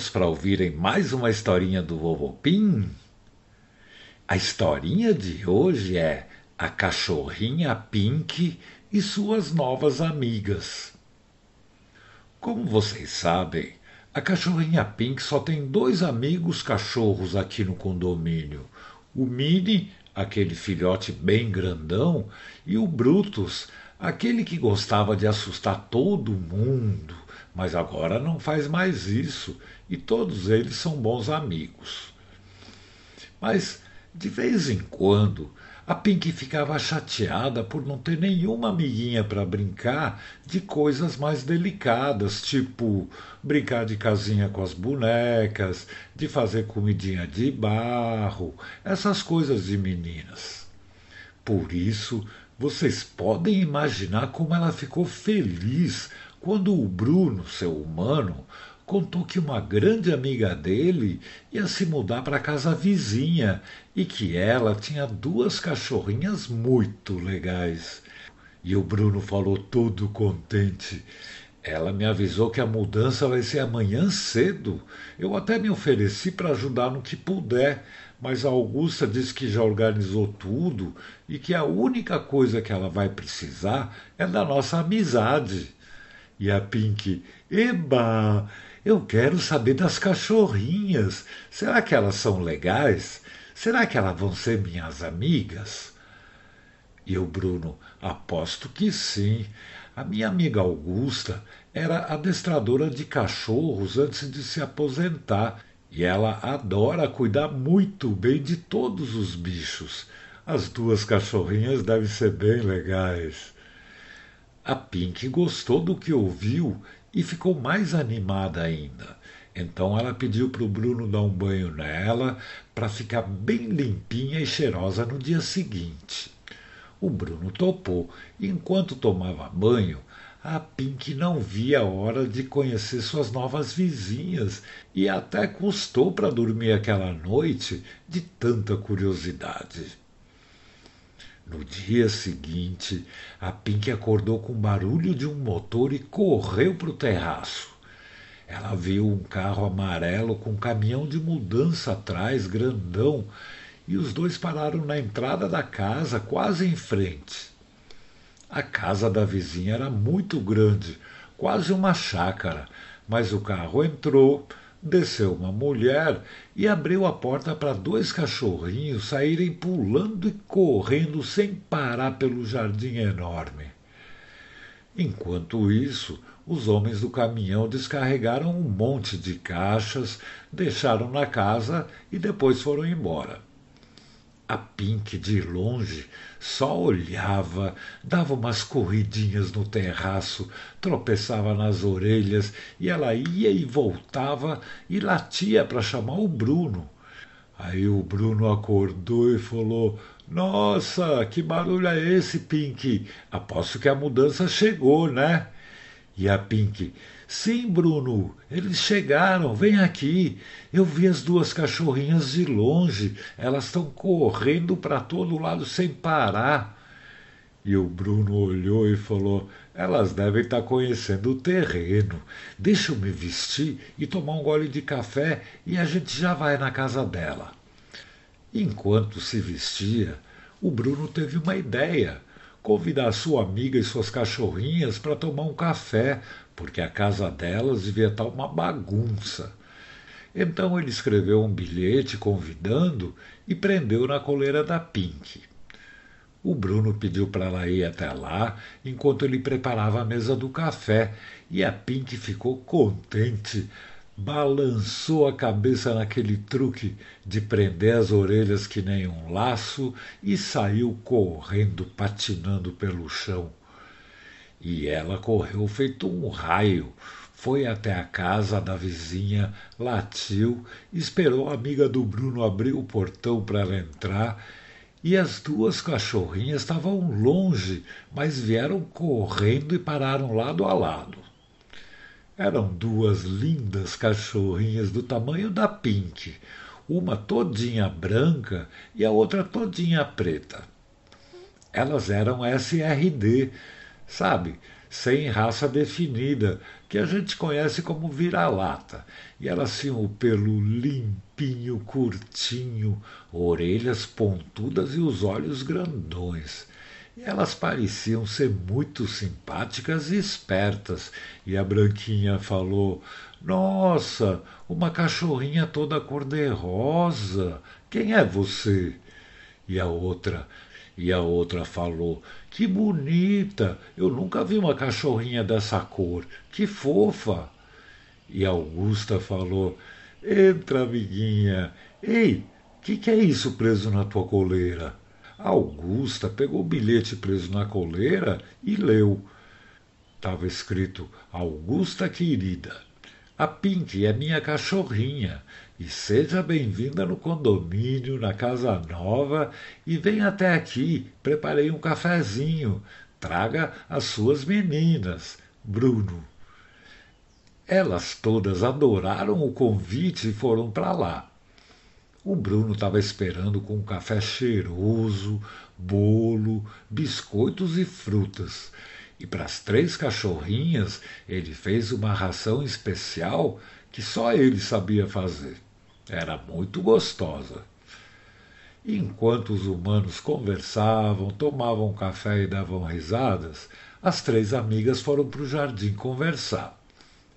prontos para ouvirem mais uma historinha do Vovô Pim? A historinha de hoje é A Cachorrinha Pink e suas novas amigas. Como vocês sabem, a cachorrinha Pink só tem dois amigos cachorros aqui no condomínio: o Mini, aquele filhote bem grandão, e o Brutus, aquele que gostava de assustar todo mundo, mas agora não faz mais isso e todos eles são bons amigos. Mas, de vez em quando, a Pink ficava chateada por não ter nenhuma amiguinha para brincar de coisas mais delicadas, tipo brincar de casinha com as bonecas, de fazer comidinha de barro, essas coisas de meninas. Por isso, vocês podem imaginar como ela ficou feliz quando o Bruno, seu humano, contou que uma grande amiga dele ia se mudar para a casa vizinha e que ela tinha duas cachorrinhas muito legais. E o Bruno falou todo contente. Ela me avisou que a mudança vai ser amanhã cedo. Eu até me ofereci para ajudar no que puder, mas a Augusta disse que já organizou tudo e que a única coisa que ela vai precisar é da nossa amizade. E a Pink, eba, eu quero saber das cachorrinhas. Será que elas são legais? Será que elas vão ser minhas amigas? E o Bruno, aposto que sim. A minha amiga Augusta era adestradora de cachorros antes de se aposentar e ela adora cuidar muito bem de todos os bichos. As duas cachorrinhas devem ser bem legais. A Pink gostou do que ouviu e ficou mais animada ainda. Então ela pediu para o Bruno dar um banho nela para ficar bem limpinha e cheirosa no dia seguinte. O Bruno topou. E enquanto tomava banho, a Pink não via a hora de conhecer suas novas vizinhas e até custou para dormir aquela noite de tanta curiosidade. No dia seguinte, a Pink acordou com o barulho de um motor e correu para o terraço. Ela viu um carro amarelo com um caminhão de mudança atrás, grandão, e os dois pararam na entrada da casa, quase em frente. A casa da vizinha era muito grande, quase uma chácara, mas o carro entrou, Desceu uma mulher e abriu a porta para dois cachorrinhos saírem pulando e correndo sem parar pelo jardim enorme. Enquanto isso, os homens do caminhão descarregaram um monte de caixas, deixaram na casa e depois foram embora. A Pink, de longe, só olhava, dava umas corridinhas no terraço, tropeçava nas orelhas e ela ia e voltava e latia para chamar o Bruno. Aí o Bruno acordou e falou: Nossa, que barulho é esse, Pink? Aposto que a mudança chegou, né? E a Pink: Sim, Bruno, eles chegaram, vem aqui. Eu vi as duas cachorrinhas de longe, elas estão correndo para todo lado sem parar. E o Bruno olhou e falou: Elas devem estar tá conhecendo o terreno. Deixa eu me vestir e tomar um gole de café e a gente já vai na casa dela. Enquanto se vestia, o Bruno teve uma ideia convidar sua amiga e suas cachorrinhas para tomar um café, porque a casa delas devia estar uma bagunça. Então ele escreveu um bilhete convidando e prendeu na coleira da Pink. O Bruno pediu para ela ir até lá enquanto ele preparava a mesa do café e a Pink ficou contente balançou a cabeça naquele truque de prender as orelhas que nem um laço e saiu correndo, patinando pelo chão. E ela correu feito um raio, foi até a casa da vizinha, latiu, esperou a amiga do Bruno abrir o portão para ela entrar. E as duas cachorrinhas estavam longe, mas vieram correndo e pararam lado a lado. Eram duas lindas cachorrinhas do tamanho da Pink, uma todinha branca e a outra todinha preta. Elas eram SRD, sabe? sem raça definida, que a gente conhece como vira-lata. E elas tinham o pelo limpinho, curtinho, orelhas pontudas e os olhos grandões. E elas pareciam ser muito simpáticas e espertas. E a Branquinha falou: Nossa, uma cachorrinha toda cor-de-rosa. Quem é você? E a outra, e a outra falou: Que bonita! Eu nunca vi uma cachorrinha dessa cor. Que fofa! E Augusta falou: Entra, amiguinha. Ei, que que é isso preso na tua coleira? Augusta pegou o bilhete preso na coleira e leu. Estava escrito: Augusta querida, a Pink é minha cachorrinha e seja bem-vinda no condomínio, na casa nova, e venha até aqui. Preparei um cafezinho. Traga as suas meninas. Bruno. Elas todas adoraram o convite e foram para lá. O Bruno estava esperando com um café cheiroso, bolo, biscoitos e frutas. E para as três cachorrinhas ele fez uma ração especial que só ele sabia fazer. Era muito gostosa. Enquanto os humanos conversavam, tomavam café e davam risadas, as três amigas foram para o jardim conversar.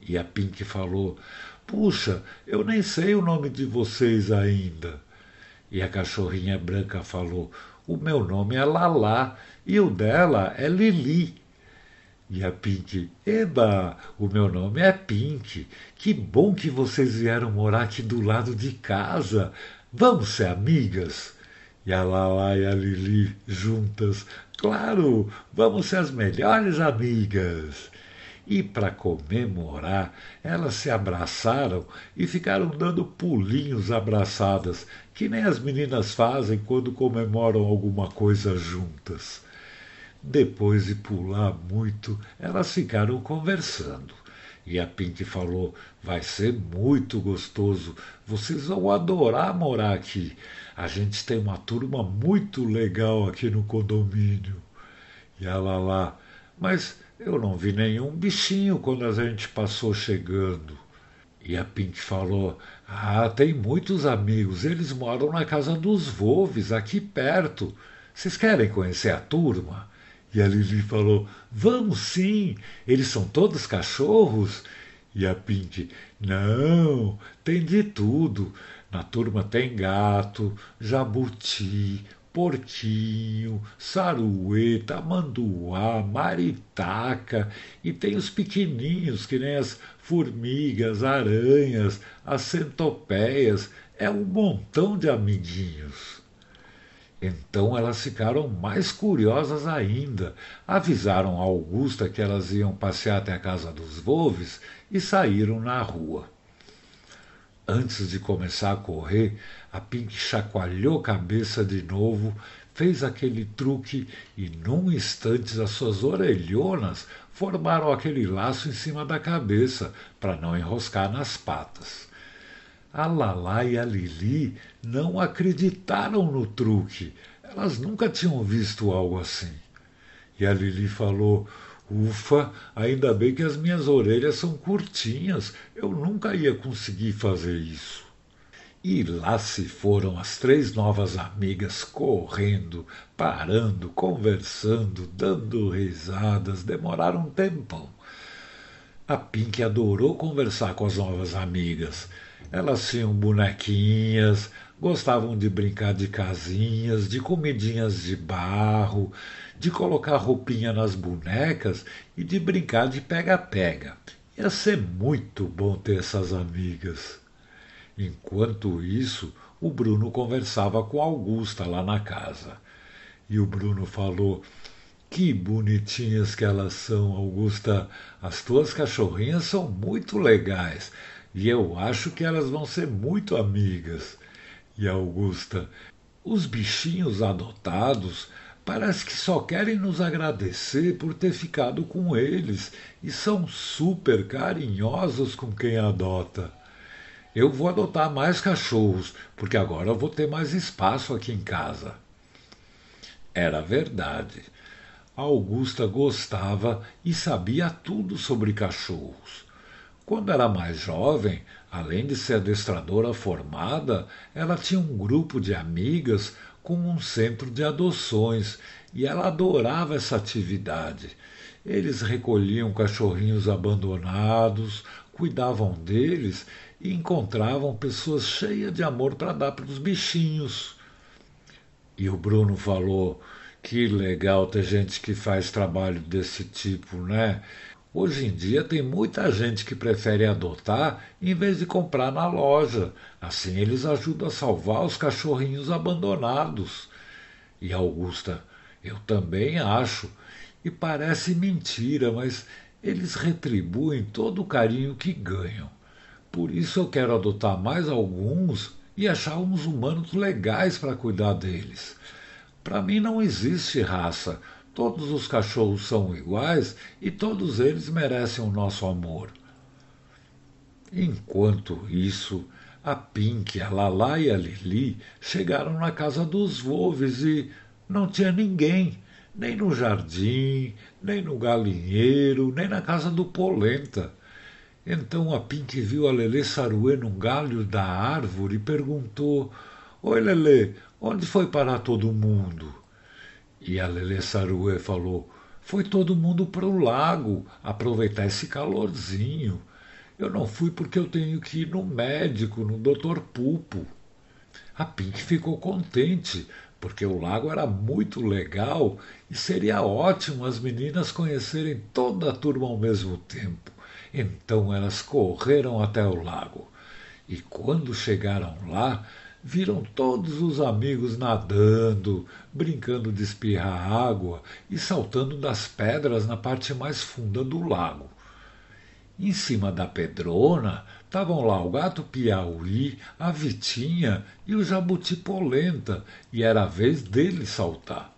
E a Pink falou: Puxa, eu nem sei o nome de vocês ainda. E a cachorrinha branca falou: O meu nome é Lalá e o dela é Lili. E a Pink, eba, o meu nome é Pink. Que bom que vocês vieram morar aqui do lado de casa. Vamos ser amigas? E a Lala e a Lili juntas, claro, vamos ser as melhores amigas. E para comemorar, elas se abraçaram e ficaram dando pulinhos abraçadas, que nem as meninas fazem quando comemoram alguma coisa juntas. Depois de pular muito, elas ficaram conversando. E a Pink falou: Vai ser muito gostoso, vocês vão adorar morar aqui. A gente tem uma turma muito legal aqui no condomínio. E a Lala: Mas eu não vi nenhum bichinho quando a gente passou chegando. E a Pink falou: Ah, tem muitos amigos, eles moram na casa dos Volves, aqui perto. Vocês querem conhecer a turma? E a Lili falou: Vamos sim, eles são todos cachorros. E a Pink: Não, tem de tudo. Na turma tem gato, jabuti, porquinho, sarueta, manduá, maritaca e tem os pequeninhos que nem as formigas, aranhas, as centopeias. É um montão de amiguinhos. Então elas ficaram mais curiosas ainda. Avisaram a Augusta que elas iam passear até a casa dos Volves e saíram na rua. Antes de começar a correr, a Pink chacoalhou a cabeça de novo, fez aquele truque e, num instante, as suas orelhonas formaram aquele laço em cima da cabeça para não enroscar nas patas. A Lala e a Lili não acreditaram no truque. Elas nunca tinham visto algo assim. E a Lili falou: Ufa, ainda bem que as minhas orelhas são curtinhas. Eu nunca ia conseguir fazer isso. E lá se foram as três novas amigas correndo, parando, conversando, dando risadas. Demoraram um tempão. A Pink adorou conversar com as novas amigas. Elas tinham bonequinhas, gostavam de brincar de casinhas, de comidinhas de barro, de colocar roupinha nas bonecas e de brincar de pega-pega. Ia ser muito bom ter essas amigas. Enquanto isso, o Bruno conversava com Augusta lá na casa. E o Bruno falou: Que bonitinhas que elas são, Augusta. As tuas cachorrinhas são muito legais. E eu acho que elas vão ser muito amigas. E Augusta, os bichinhos adotados parece que só querem nos agradecer por ter ficado com eles e são super carinhosos com quem adota. Eu vou adotar mais cachorros, porque agora vou ter mais espaço aqui em casa. Era verdade. Augusta gostava e sabia tudo sobre cachorros. Quando era mais jovem, além de ser adestradora formada, ela tinha um grupo de amigas com um centro de adoções e ela adorava essa atividade. Eles recolhiam cachorrinhos abandonados, cuidavam deles e encontravam pessoas cheias de amor para dar para os bichinhos. E o Bruno falou: que legal ter gente que faz trabalho desse tipo, né? Hoje em dia tem muita gente que prefere adotar em vez de comprar na loja. Assim eles ajudam a salvar os cachorrinhos abandonados. E Augusta, eu também acho. E parece mentira, mas eles retribuem todo o carinho que ganham. Por isso eu quero adotar mais alguns e achar uns humanos legais para cuidar deles. Para mim não existe raça. Todos os cachorros são iguais e todos eles merecem o nosso amor. Enquanto isso, a Pink, a Lala e a Lili chegaram na casa dos Wolves e não tinha ninguém, nem no jardim, nem no galinheiro, nem na casa do Polenta. Então a Pink viu a Lelê Saruê num galho da árvore e perguntou: Oi, Lelê, onde foi parar todo mundo? E a Lelê Saruê falou: Foi todo mundo para o lago aproveitar esse calorzinho. Eu não fui porque eu tenho que ir no médico, no doutor Pulpo. A Pink ficou contente, porque o lago era muito legal e seria ótimo as meninas conhecerem toda a turma ao mesmo tempo. Então elas correram até o lago. E quando chegaram lá, viram todos os amigos nadando, brincando de espirrar água e saltando das pedras na parte mais funda do lago. Em cima da pedrona estavam lá o gato piauí, a vitinha e o jabuti polenta, e era a vez dele saltar.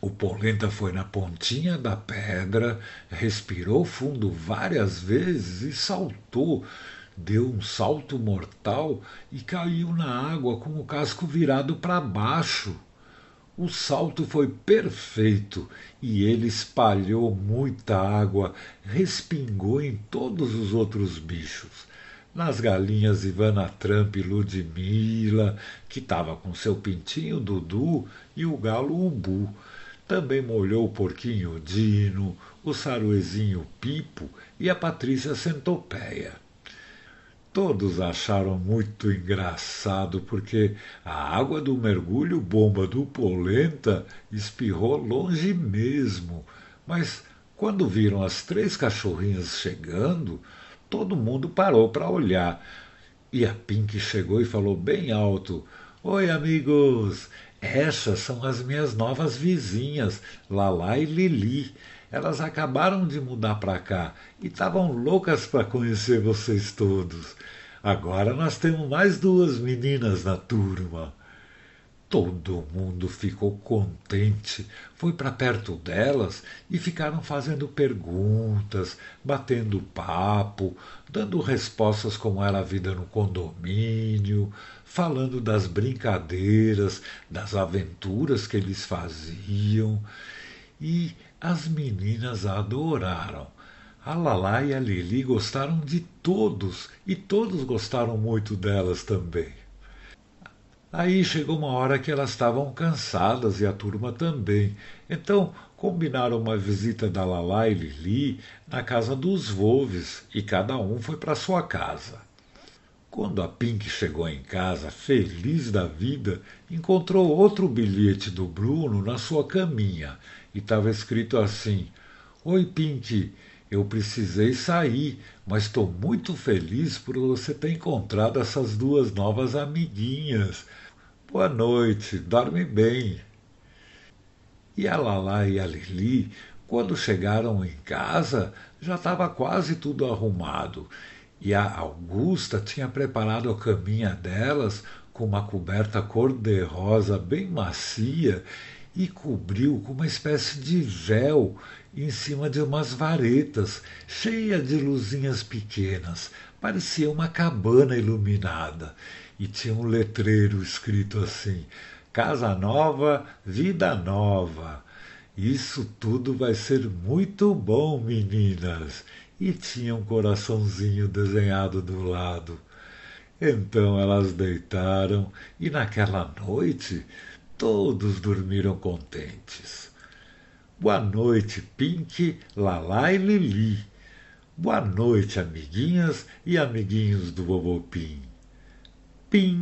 O polenta foi na pontinha da pedra, respirou fundo várias vezes e saltou, deu um salto mortal e caiu na água com o casco virado para baixo. O salto foi perfeito e ele espalhou muita água, respingou em todos os outros bichos. Nas galinhas Ivana Trump e Ludmilla, que estava com seu pintinho Dudu, e o galo Ubu. Também molhou o porquinho Dino, o saruezinho Pipo e a Patrícia Centopeia. Todos acharam muito engraçado porque a água do mergulho bomba do Polenta espirrou longe mesmo. Mas quando viram as três cachorrinhas chegando, todo mundo parou para olhar. E a Pink chegou e falou bem alto: Oi, amigos! Essas são as minhas novas vizinhas, Lala e Lili. Elas acabaram de mudar para cá e estavam loucas para conhecer vocês todos. Agora nós temos mais duas meninas na turma. Todo mundo ficou contente, foi para perto delas e ficaram fazendo perguntas, batendo papo, dando respostas como era a vida no condomínio, falando das brincadeiras, das aventuras que eles faziam. E as meninas adoraram. A Lala e a Lili gostaram de todos e todos gostaram muito delas também. Aí chegou uma hora que elas estavam cansadas e a turma também. Então combinaram uma visita da Lala e Lili na casa dos Wolves e cada um foi para sua casa. Quando a Pink chegou em casa, feliz da vida, encontrou outro bilhete do Bruno na sua caminha e estava escrito assim: Oi, Pink, eu precisei sair, mas estou muito feliz por você ter encontrado essas duas novas amiguinhas. Boa noite, dorme bem. E a Lala e a Lili, quando chegaram em casa, já estava quase tudo arrumado. E a Augusta tinha preparado a caminha delas com uma coberta cor-de-rosa bem macia e cobriu com uma espécie de véu em cima de umas varetas, cheia de luzinhas pequenas. Parecia uma cabana iluminada. E tinha um letreiro escrito assim: Casa Nova, Vida Nova. Isso tudo vai ser muito bom, meninas. E tinha um coraçãozinho desenhado do lado. Então elas deitaram e naquela noite todos dormiram contentes. Boa noite, Pink, Lalá e Lili. Boa noite, amiguinhas e amiguinhos do Vovô Pim. Pim!